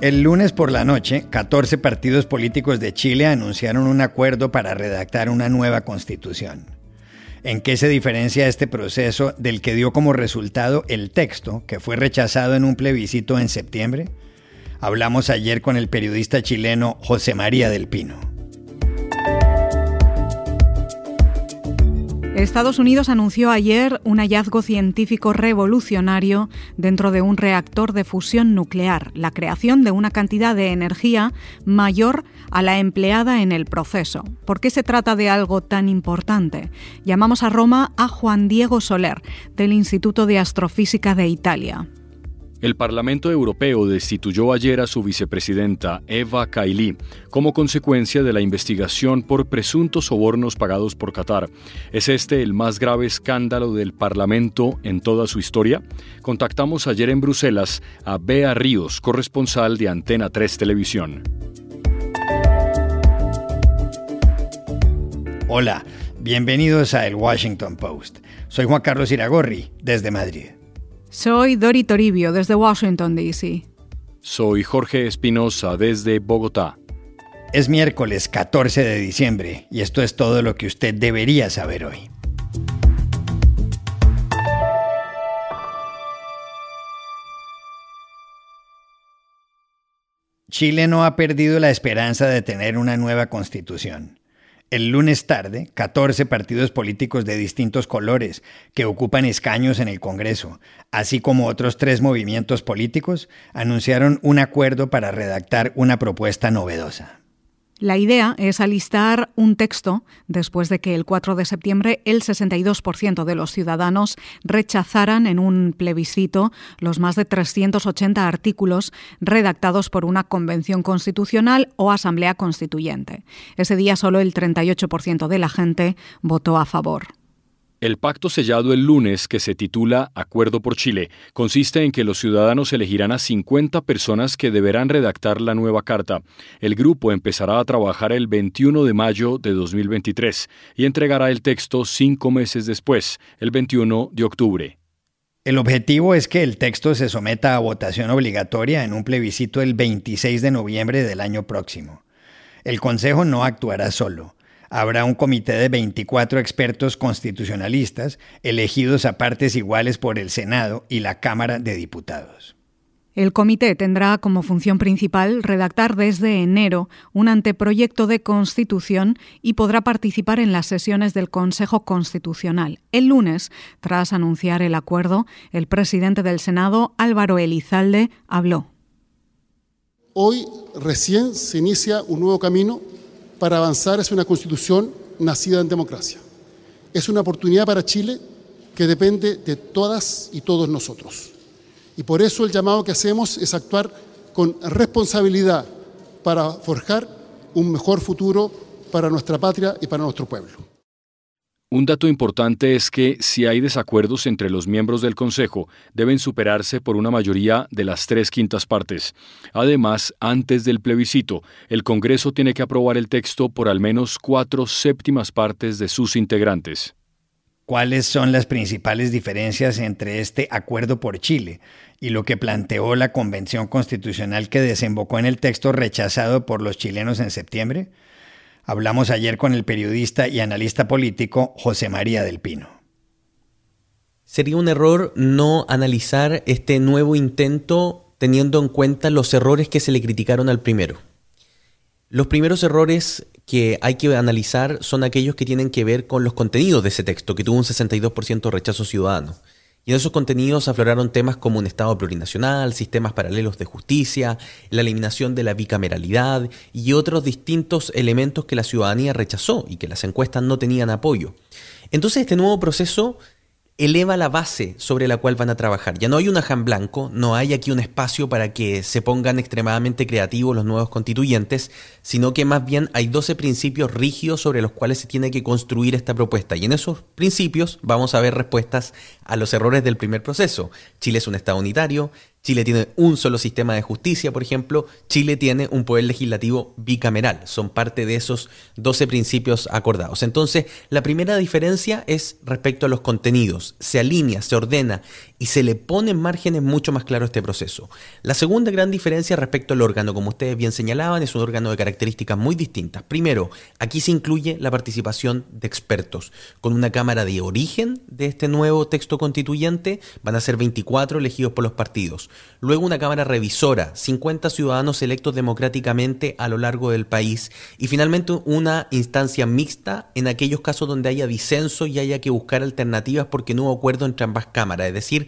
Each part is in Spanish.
El lunes por la noche, 14 partidos políticos de Chile anunciaron un acuerdo para redactar una nueva constitución. ¿En qué se diferencia este proceso del que dio como resultado el texto que fue rechazado en un plebiscito en septiembre? Hablamos ayer con el periodista chileno José María del Pino. Estados Unidos anunció ayer un hallazgo científico revolucionario dentro de un reactor de fusión nuclear, la creación de una cantidad de energía mayor a la empleada en el proceso. ¿Por qué se trata de algo tan importante? Llamamos a Roma a Juan Diego Soler, del Instituto de Astrofísica de Italia. El Parlamento Europeo destituyó ayer a su vicepresidenta Eva Kaili como consecuencia de la investigación por presuntos sobornos pagados por Qatar. ¿Es este el más grave escándalo del Parlamento en toda su historia? Contactamos ayer en Bruselas a Bea Ríos, corresponsal de Antena 3 Televisión. Hola, bienvenidos a El Washington Post. Soy Juan Carlos Iragorri, desde Madrid. Soy Dori Toribio desde Washington, D.C. Soy Jorge Espinosa desde Bogotá. Es miércoles 14 de diciembre y esto es todo lo que usted debería saber hoy. Chile no ha perdido la esperanza de tener una nueva constitución. El lunes tarde, 14 partidos políticos de distintos colores que ocupan escaños en el Congreso, así como otros tres movimientos políticos, anunciaron un acuerdo para redactar una propuesta novedosa. La idea es alistar un texto después de que el 4 de septiembre el 62% de los ciudadanos rechazaran en un plebiscito los más de 380 artículos redactados por una convención constitucional o asamblea constituyente. Ese día solo el 38% de la gente votó a favor. El pacto sellado el lunes, que se titula Acuerdo por Chile, consiste en que los ciudadanos elegirán a 50 personas que deberán redactar la nueva carta. El grupo empezará a trabajar el 21 de mayo de 2023 y entregará el texto cinco meses después, el 21 de octubre. El objetivo es que el texto se someta a votación obligatoria en un plebiscito el 26 de noviembre del año próximo. El Consejo no actuará solo habrá un comité de 24 expertos constitucionalistas elegidos a partes iguales por el Senado y la Cámara de Diputados. El comité tendrá como función principal redactar desde enero un anteproyecto de constitución y podrá participar en las sesiones del Consejo Constitucional. El lunes, tras anunciar el acuerdo, el presidente del Senado, Álvaro Elizalde, habló. Hoy recién se inicia un nuevo camino para avanzar hacia una constitución nacida en democracia. Es una oportunidad para Chile que depende de todas y todos nosotros. Y por eso el llamado que hacemos es actuar con responsabilidad para forjar un mejor futuro para nuestra patria y para nuestro pueblo. Un dato importante es que si hay desacuerdos entre los miembros del Consejo, deben superarse por una mayoría de las tres quintas partes. Además, antes del plebiscito, el Congreso tiene que aprobar el texto por al menos cuatro séptimas partes de sus integrantes. ¿Cuáles son las principales diferencias entre este acuerdo por Chile y lo que planteó la Convención Constitucional que desembocó en el texto rechazado por los chilenos en septiembre? Hablamos ayer con el periodista y analista político José María del Pino. Sería un error no analizar este nuevo intento teniendo en cuenta los errores que se le criticaron al primero. Los primeros errores que hay que analizar son aquellos que tienen que ver con los contenidos de ese texto, que tuvo un 62% rechazo ciudadano. Y en esos contenidos afloraron temas como un Estado plurinacional, sistemas paralelos de justicia, la eliminación de la bicameralidad y otros distintos elementos que la ciudadanía rechazó y que las encuestas no tenían apoyo. Entonces este nuevo proceso eleva la base sobre la cual van a trabajar. Ya no hay un aján blanco, no hay aquí un espacio para que se pongan extremadamente creativos los nuevos constituyentes, sino que más bien hay 12 principios rígidos sobre los cuales se tiene que construir esta propuesta. Y en esos principios vamos a ver respuestas a los errores del primer proceso. Chile es un Estado unitario, Chile tiene un solo sistema de justicia, por ejemplo, Chile tiene un poder legislativo bicameral, son parte de esos 12 principios acordados. Entonces, la primera diferencia es respecto a los contenidos, se alinea, se ordena y se le pone en márgenes mucho más claro este proceso. La segunda gran diferencia respecto al órgano, como ustedes bien señalaban, es un órgano de características muy distintas. Primero, aquí se incluye la participación de expertos, con una Cámara de origen de este nuevo texto constituyente, van a ser 24 elegidos por los partidos luego una Cámara revisora, 50 ciudadanos electos democráticamente a lo largo del país y finalmente una instancia mixta en aquellos casos donde haya disenso y haya que buscar alternativas porque no hubo acuerdo entre ambas cámaras, es decir,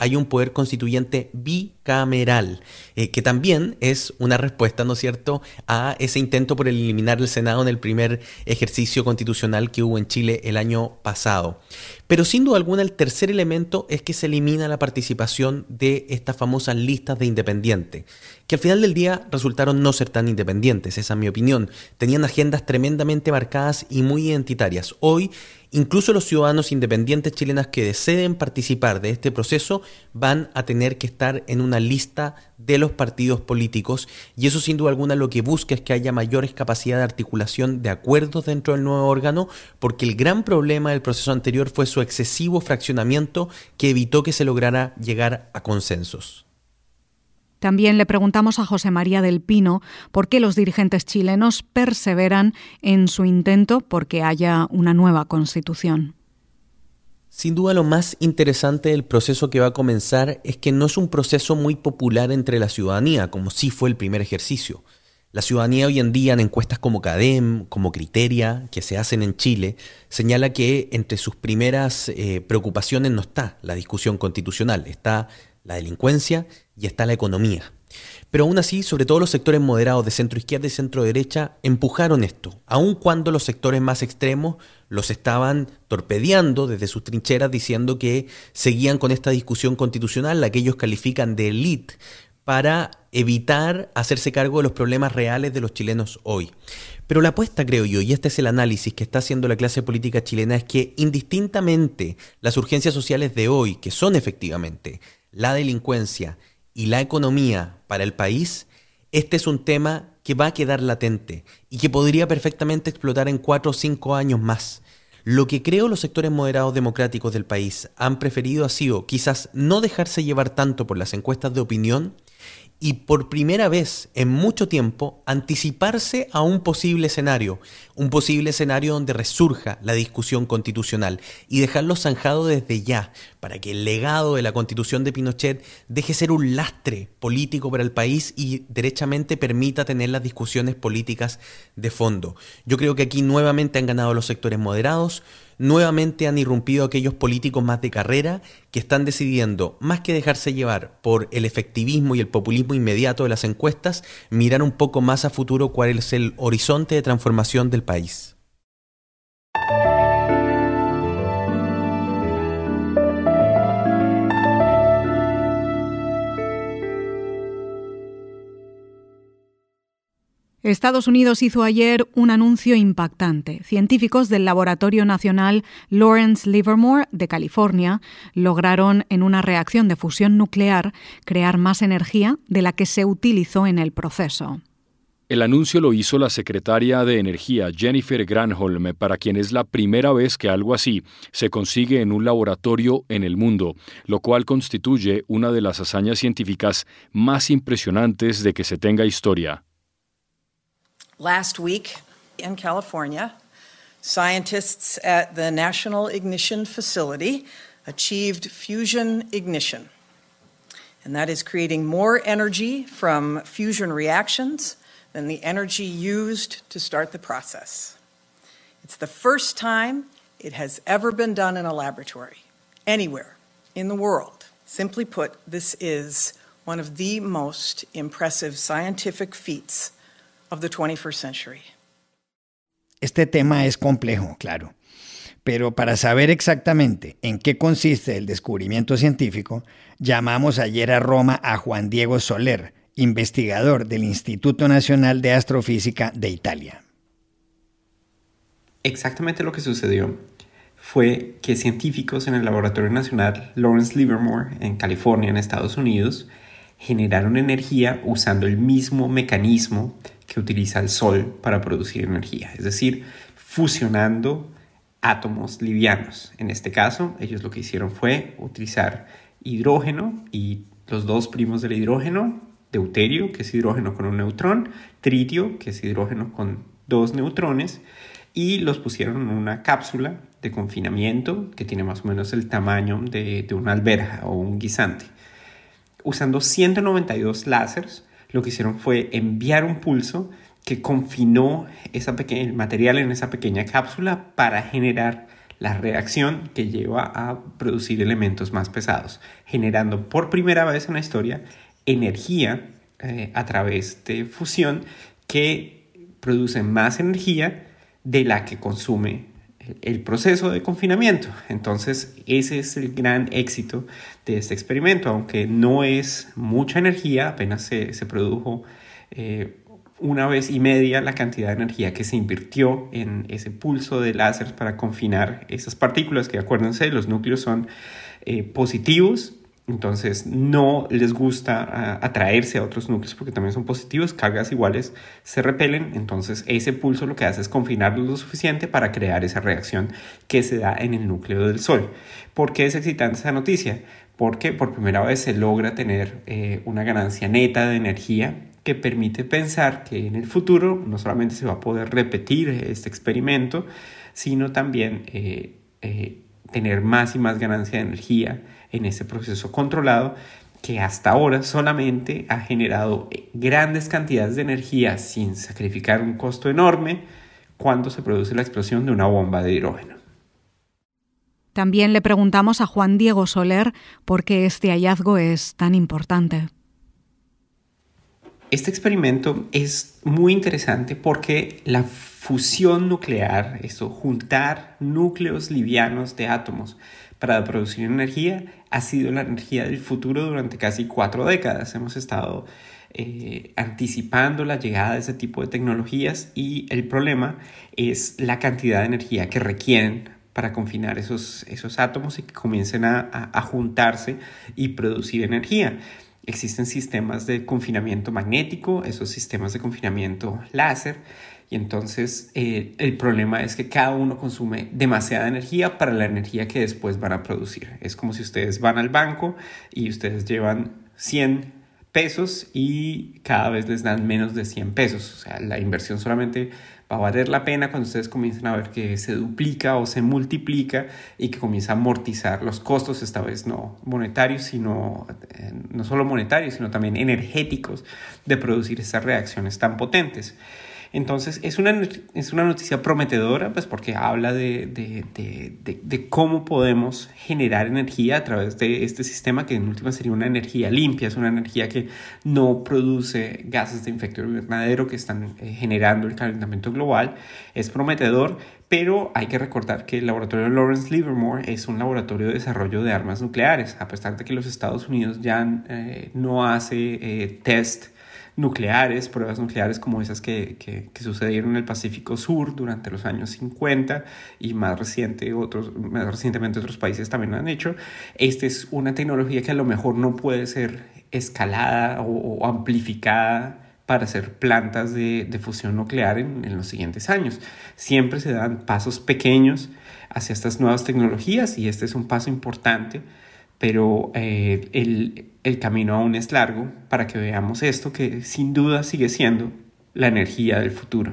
hay un poder constituyente bicameral, eh, que también es una respuesta, ¿no es cierto?, a ese intento por eliminar el Senado en el primer ejercicio constitucional que hubo en Chile el año pasado. Pero sin duda alguna el tercer elemento es que se elimina la participación de estas famosas listas de independientes, que al final del día resultaron no ser tan independientes, esa es mi opinión. Tenían agendas tremendamente marcadas y muy identitarias. Hoy Incluso los ciudadanos independientes chilenas que deseen participar de este proceso van a tener que estar en una lista de los partidos políticos y eso sin duda alguna lo que busca es que haya mayores capacidad de articulación de acuerdos dentro del nuevo órgano porque el gran problema del proceso anterior fue su excesivo fraccionamiento que evitó que se lograra llegar a consensos. También le preguntamos a José María del Pino por qué los dirigentes chilenos perseveran en su intento porque haya una nueva constitución. Sin duda lo más interesante del proceso que va a comenzar es que no es un proceso muy popular entre la ciudadanía, como sí fue el primer ejercicio. La ciudadanía hoy en día en encuestas como CADEM, como Criteria, que se hacen en Chile, señala que entre sus primeras eh, preocupaciones no está la discusión constitucional, está la delincuencia y está la economía. Pero aún así, sobre todo los sectores moderados de centro izquierda y centro derecha empujaron esto, aun cuando los sectores más extremos los estaban torpedeando desde sus trincheras diciendo que seguían con esta discusión constitucional, la que ellos califican de elite, para evitar hacerse cargo de los problemas reales de los chilenos hoy. Pero la apuesta, creo yo, y este es el análisis que está haciendo la clase política chilena, es que indistintamente las urgencias sociales de hoy, que son efectivamente la delincuencia y la economía para el país, este es un tema que va a quedar latente y que podría perfectamente explotar en cuatro o cinco años más. Lo que creo los sectores moderados democráticos del país han preferido ha sido quizás no dejarse llevar tanto por las encuestas de opinión y por primera vez en mucho tiempo anticiparse a un posible escenario, un posible escenario donde resurja la discusión constitucional y dejarlo zanjado desde ya, para que el legado de la constitución de Pinochet deje ser un lastre político para el país y derechamente permita tener las discusiones políticas de fondo. Yo creo que aquí nuevamente han ganado los sectores moderados, nuevamente han irrumpido aquellos políticos más de carrera que están decidiendo, más que dejarse llevar por el efectivismo y el populismo inmediato de las encuestas, mirar un poco más a futuro cuál es el horizonte de transformación del país. Estados Unidos hizo ayer un anuncio impactante. Científicos del Laboratorio Nacional Lawrence Livermore de California lograron en una reacción de fusión nuclear crear más energía de la que se utilizó en el proceso. El anuncio lo hizo la secretaria de Energía Jennifer Granholm, para quien es la primera vez que algo así se consigue en un laboratorio en el mundo, lo cual constituye una de las hazañas científicas más impresionantes de que se tenga historia. Last week in California, scientists at the National Ignition Facility achieved fusion ignition. And that is creating more energy from fusion reactions than the energy used to start the process. It's the first time it has ever been done in a laboratory, anywhere, in the world. Simply put, this is one of the most impressive scientific feats of the 21st century. Este tema es complejo, claro. Pero para saber exactamente en qué consiste el descubrimiento científico, llamamos ayer a Roma a Juan Diego Soler, investigador del Instituto Nacional de Astrofísica de Italia. Exactamente lo que sucedió fue que científicos en el Laboratorio Nacional Lawrence Livermore en California, en Estados Unidos, generaron energía usando el mismo mecanismo que utiliza el Sol para producir energía, es decir, fusionando átomos livianos. En este caso, ellos lo que hicieron fue utilizar hidrógeno y los dos primos del hidrógeno, deuterio, que es hidrógeno con un neutrón, tritio, que es hidrógeno con dos neutrones, y los pusieron en una cápsula de confinamiento que tiene más o menos el tamaño de, una alberja o un guisante. Usando 192 láseres, lo que hicieron fue enviar un pulso que confinó esa el material en esa pequeña cápsula para generar la reacción que lleva a producir elementos más pesados, generando por primera vez en la historia energía eh, a través de fusión que produce más energía de la que consume el proceso de confinamiento. Entonces, ese es el gran éxito de este experimento, aunque no es mucha energía, apenas se, produjo eh, una vez y media la cantidad de energía que se invirtió en ese pulso de láser para confinar esas partículas, que acuérdense, los núcleos son eh, positivos entonces no les gusta ah, atraerse a otros núcleos porque también son positivos, cargas iguales se repelen, entonces ese pulso lo que hace es confinarlos lo suficiente para crear esa reacción que se da en el núcleo del Sol. ¿Por qué es excitante esa noticia? Porque por primera vez se logra tener eh, una ganancia neta de energía que permite pensar que en el futuro no solamente se va a poder repetir este experimento, sino también eh, eh, tener más y más ganancia de energía en ese proceso controlado que hasta ahora solamente ha generado grandes cantidades de energía sin sacrificar un costo enorme cuando se produce la explosión de una bomba de hidrógeno. También le preguntamos a Juan Diego Soler por qué este hallazgo es tan importante. Este experimento es muy interesante porque la fusión nuclear, eso, juntar núcleos livianos de átomos para producir energía, ha sido la energía del futuro durante casi cuatro décadas. Hemos estado eh, anticipando la llegada de ese tipo de tecnologías y el problema es la cantidad de energía que requieren para confinar esos, esos átomos y que comiencen a, a juntarse y producir energía. Existen sistemas de confinamiento magnético, esos sistemas de confinamiento láser, y entonces eh, el problema es que cada uno consume demasiada energía para la energía que después van a producir. Es como si ustedes van al banco y ustedes llevan 100 pesos y cada vez les dan menos de 100 pesos. O sea, la inversión solamente va a valer la pena cuando ustedes comiencen a ver que se duplica o se multiplica y que comienza a amortizar los costos, esta vez no monetarios, sino eh, no solo monetarios, sino también energéticos de producir esas reacciones tan potentes. Entonces, es una, es una noticia prometedora, pues porque habla de, de, de, de, cómo podemos generar energía a través de este sistema, que en última sería una energía limpia, es una energía que no produce gases de efecto invernadero que están eh, generando el calentamiento global. Es prometedor, pero hay que recordar que el laboratorio Lawrence Livermore es un laboratorio de desarrollo de armas nucleares, a pesar de que los Estados Unidos ya eh, no hace eh, test nucleares, pruebas nucleares como esas que, que, sucedieron en el Pacífico Sur durante los años 50 y más, reciente, otros, más recientemente otros países también lo han hecho. Esta es una tecnología que a lo mejor no puede ser escalada o, amplificada para hacer plantas de, de fusión nuclear en, en, los siguientes años. Siempre se dan pasos pequeños hacia estas nuevas tecnologías y este es un paso importante pero eh, el, el camino aún es largo para que veamos esto que sin duda sigue siendo la energía del futuro.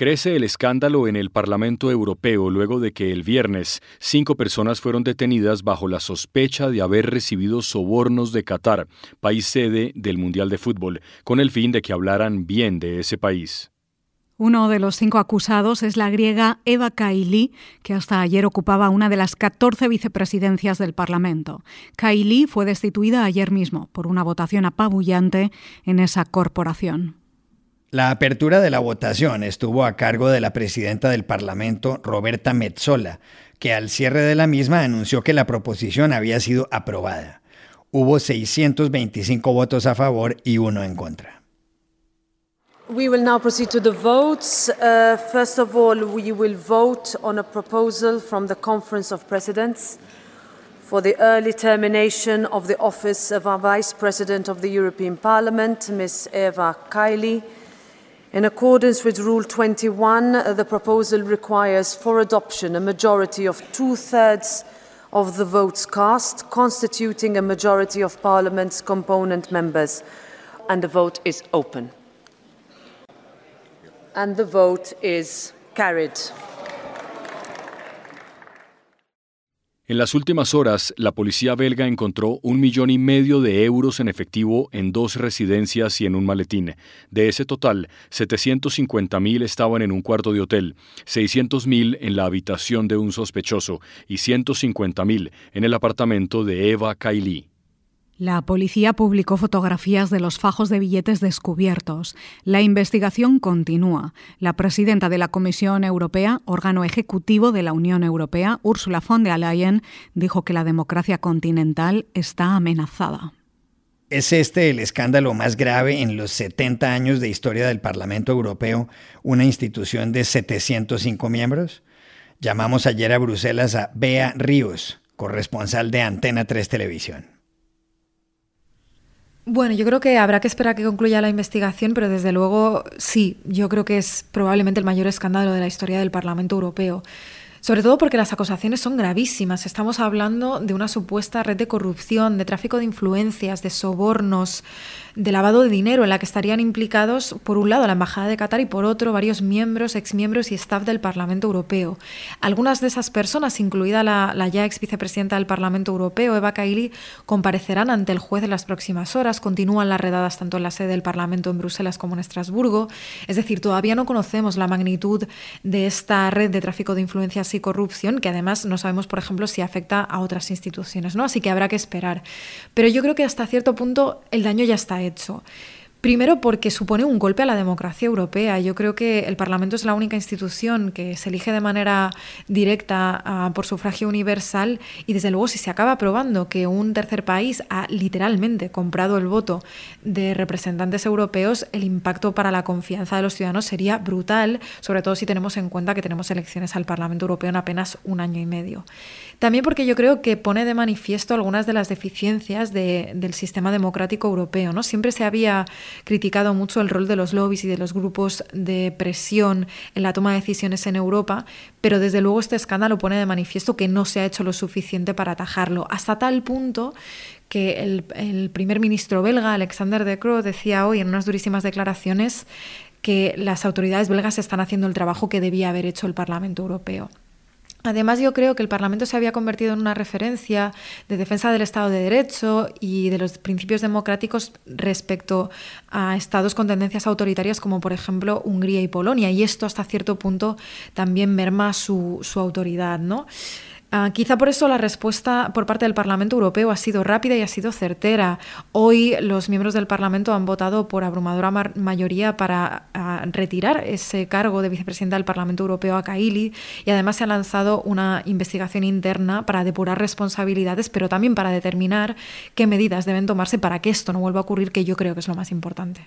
Crece el escándalo en el Parlamento Europeo luego de que el viernes cinco personas fueron detenidas bajo la sospecha de haber recibido sobornos de Qatar, país sede del Mundial de Fútbol, con el fin de que hablaran bien de ese país. Uno de los cinco acusados es la griega Eva Kaili, que hasta ayer ocupaba una de las 14 vicepresidencias del Parlamento. Kaili fue destituida ayer mismo por una votación apabullante en esa corporación. La apertura de la votación estuvo a cargo de la presidenta del Parlamento, Roberta Metzola, que al cierre de la misma anunció que la proposición había sido aprobada. Hubo 625 votos a favor y uno en contra. We will now proceed to the votes. Uh, first of all, we will vote on a proposal from the Conference of Presidents for the early termination of the office of our Vice President of the European Parliament, Ms. Eva Kaili. In accordance with Rule 21, uh, the proposal requires for adoption a majority of two thirds of the votes cast, constituting a majority of Parliament's component members. And the vote is open. And the vote is carried. En las últimas horas, la policía belga encontró un millón y medio de euros en efectivo en dos residencias y en un maletín. De ese total, 750 mil estaban en un cuarto de hotel, 600 mil en la habitación de un sospechoso y 150 mil en el apartamento de Eva Kaili. La policía publicó fotografías de los fajos de billetes descubiertos. La investigación continúa. La presidenta de la Comisión Europea, órgano ejecutivo de la Unión Europea, Ursula von der Leyen, dijo que la democracia continental está amenazada. ¿Es este el escándalo más grave en los 70 años de historia del Parlamento Europeo, una institución de 705 miembros? Llamamos ayer a Bruselas a Bea Ríos, corresponsal de Antena 3 Televisión. Bueno, yo creo que habrá que esperar a que concluya la investigación, pero desde luego sí, yo creo que es probablemente el mayor escándalo de la historia del Parlamento Europeo. Sobre todo porque las acusaciones son gravísimas. Estamos hablando de una supuesta red de corrupción, de tráfico de influencias, de sobornos, de lavado de dinero, en la que estarían implicados, por un lado, la Embajada de Qatar y por otro, varios miembros, exmiembros y staff del Parlamento Europeo. Algunas de esas personas, incluida la, ya ex vicepresidenta del Parlamento Europeo, Eva Kaili, comparecerán ante el juez en las próximas horas. Continúan las redadas tanto en la sede del Parlamento en Bruselas como en Estrasburgo. Es decir, todavía no conocemos la magnitud de esta red de tráfico de influencias y corrupción, que además no sabemos, por ejemplo, si afecta a otras instituciones, ¿no? Así que habrá que esperar. Pero yo creo que hasta cierto punto el daño ya está hecho. Primero porque supone un golpe a la democracia europea. Yo creo que el Parlamento es la única institución que se elige de manera directa ah, por sufragio universal y desde luego si se acaba aprobando que un tercer país ha literalmente comprado el voto de representantes europeos, el impacto para la confianza de los ciudadanos sería brutal, sobre todo si tenemos en cuenta que tenemos elecciones al Parlamento Europeo en apenas un año y medio. También porque yo creo que pone de manifiesto algunas de las deficiencias del sistema democrático europeo. ¿no? Siempre se había criticado mucho el rol de los lobbies y de los grupos de presión en la toma de decisiones en Europa, pero desde luego este escándalo pone de manifiesto que no se ha hecho lo suficiente para atajarlo, hasta tal punto que el, primer ministro belga, Alexander De Croo, decía hoy en unas durísimas declaraciones que las autoridades belgas están haciendo el trabajo que debía haber hecho el Parlamento Europeo. Además, yo creo que el Parlamento se había convertido en una referencia de defensa del Estado de Derecho y de los principios democráticos respecto a estados con tendencias autoritarias como, por ejemplo, Hungría y Polonia. Y esto, hasta cierto punto, también merma su, su autoridad, ¿no? Ah, quizá por eso la respuesta por parte del Parlamento Europeo ha sido rápida y ha sido certera. Hoy los miembros del Parlamento han votado por abrumadora mayoría para ah, retirar ese cargo de vicepresidenta del Parlamento Europeo a Kaili y además se ha lanzado una investigación interna para depurar responsabilidades, pero también para determinar qué medidas deben tomarse para que esto no vuelva a ocurrir, que yo creo que es lo más importante.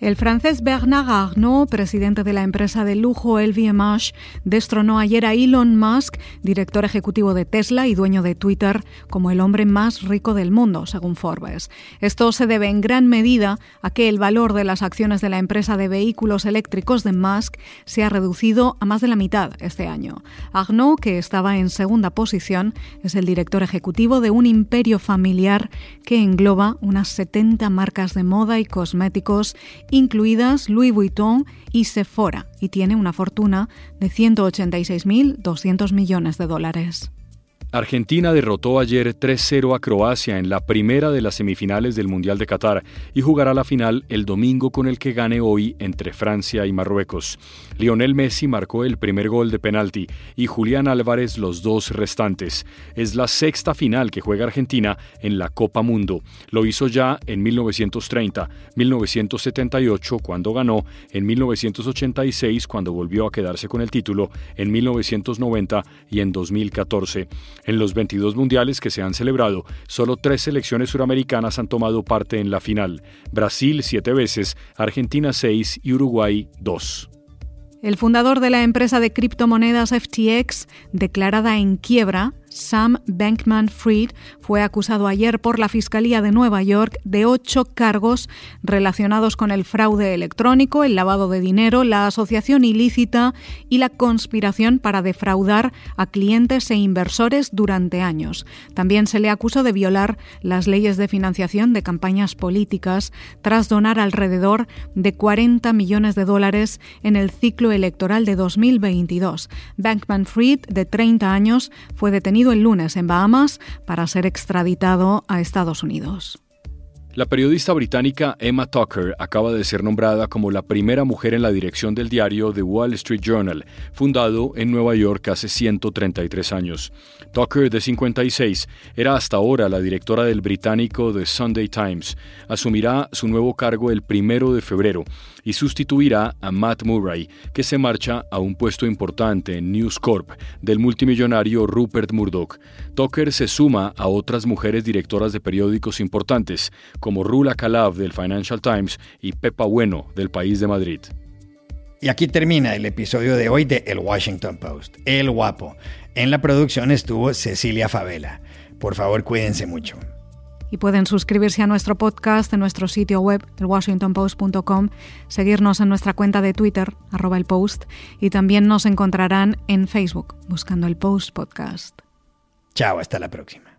El francés Bernard Arnault, presidente de la empresa de lujo LVMH, destronó ayer a Elon Musk, director ejecutivo de Tesla y dueño de Twitter, como el hombre más rico del mundo, según Forbes. Esto se debe en gran medida a que el valor de las acciones de la empresa de vehículos eléctricos de Musk se ha reducido a más de la mitad este año. Arnault, que estaba en segunda posición, es el director ejecutivo de un imperio familiar que engloba unas 70 marcas de moda y cosméticos incluidas Louis Vuitton y Sephora, y tiene una fortuna de 186.200 millones de dólares. Argentina derrotó ayer 3-0 a Croacia en la primera de las semifinales del Mundial de Qatar y jugará la final el domingo con el que gane hoy entre Francia y Marruecos. Lionel Messi marcó el primer gol de penalti y Julián Álvarez los dos restantes. Es la sexta final que juega Argentina en la Copa Mundo. Lo hizo ya en 1930, 1978 cuando ganó, en 1986 cuando volvió a quedarse con el título, en 1990 y en 2014. En los 22 mundiales que se han celebrado, solo tres selecciones suramericanas han tomado parte en la final. Brasil siete veces, Argentina seis y Uruguay dos. El fundador de la empresa de criptomonedas FTX, declarada en quiebra, Sam Bankman Fried fue acusado ayer por la Fiscalía de Nueva York de ocho cargos relacionados con el fraude electrónico, el lavado de dinero, la asociación ilícita y la conspiración para defraudar a clientes e inversores durante años. También se le acusó de violar las leyes de financiación de campañas políticas tras donar alrededor de 40 millones de dólares en el ciclo electoral de 2022. Bankman Fried, de 30 años, fue detenido el lunes en Bahamas para ser extraditado a Estados Unidos. La periodista británica Emma Tucker acaba de ser nombrada como la primera mujer en la dirección del diario The Wall Street Journal, fundado en Nueva York hace 133 años. Tucker, de 56, era hasta ahora la directora del británico The Sunday Times. Asumirá su nuevo cargo el primero de febrero y sustituirá a Matt Murray, que se marcha a un puesto importante en News Corp del multimillonario Rupert Murdoch. Tucker se suma a otras mujeres directoras de periódicos importantes, como Rula Kalav del Financial Times y Pepa Bueno del País de Madrid. Y aquí termina el episodio de hoy de El Washington Post, El Guapo. En la producción estuvo Cecilia Favela. Por favor, cuídense mucho y pueden suscribirse a nuestro podcast en nuestro sitio web, elwashingtonpost.com, seguirnos en nuestra cuenta de Twitter, arroba el post, y también nos encontrarán en Facebook, buscando el Post Podcast. Chao, hasta la próxima.